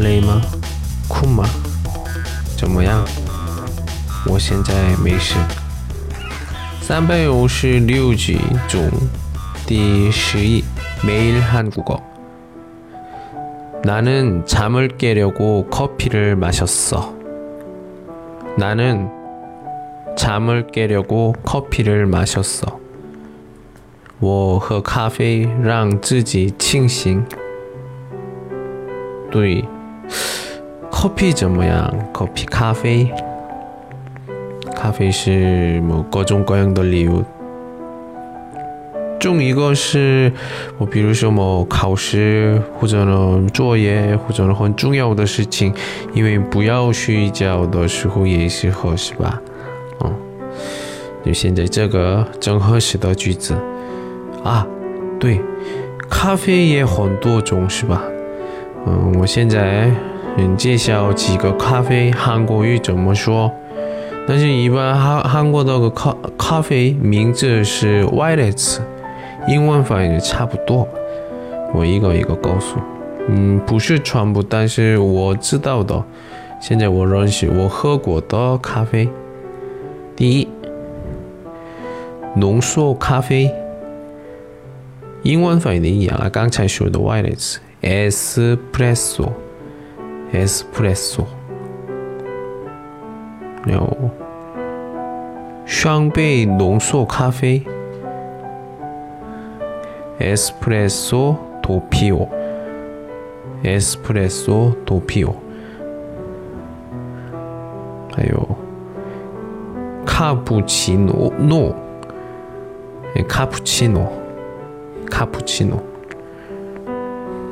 累吗？哭吗？怎么样？我现在没事。三百五十六集中第十一매일 한국어 나는 잠을 깨려고 커피를 마셨어. 나는 잠을 깨려고 커피를 마셨어. 我喝咖啡让自己清醒。对， copy 怎么样？copy 咖啡。咖啡是某各种各样的礼物。中一个是我，比如说某考试或者呢作业或者呢很重要的事情，因为不要睡觉的时候也是喝是吧？嗯，就现在这个正合适的句子啊。对，咖啡也很多种是吧？嗯，我现在嗯介绍几个咖啡韩国语怎么说。但是，一般韩韩国的个咖咖啡名字是外来词，英文翻译差不多。我一个一个告诉。嗯，不是全部，但是我知道的。现在我认识我喝过的咖啡。第一，浓缩咖啡。英文翻译的一样啊，刚才说的 violet 에스프레소. 에스프레소. 요. 샹베이 농소 카페. 에스프레소 도피오. 에스프레소 도피오. 아요 예, 카푸치노. 카푸치노. 카푸치노.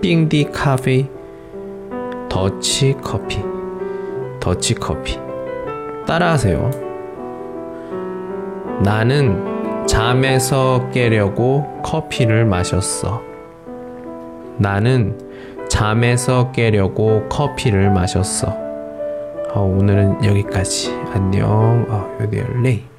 冰滴 카페, 더치 커피, 더치 커피. 따라하세요. 나는 잠에서 깨려고 커피를 마셨어. 나는 잠에서 깨려고 커피를 마셨어. 어, 오늘은 여기까지. 안녕. 어, 열레.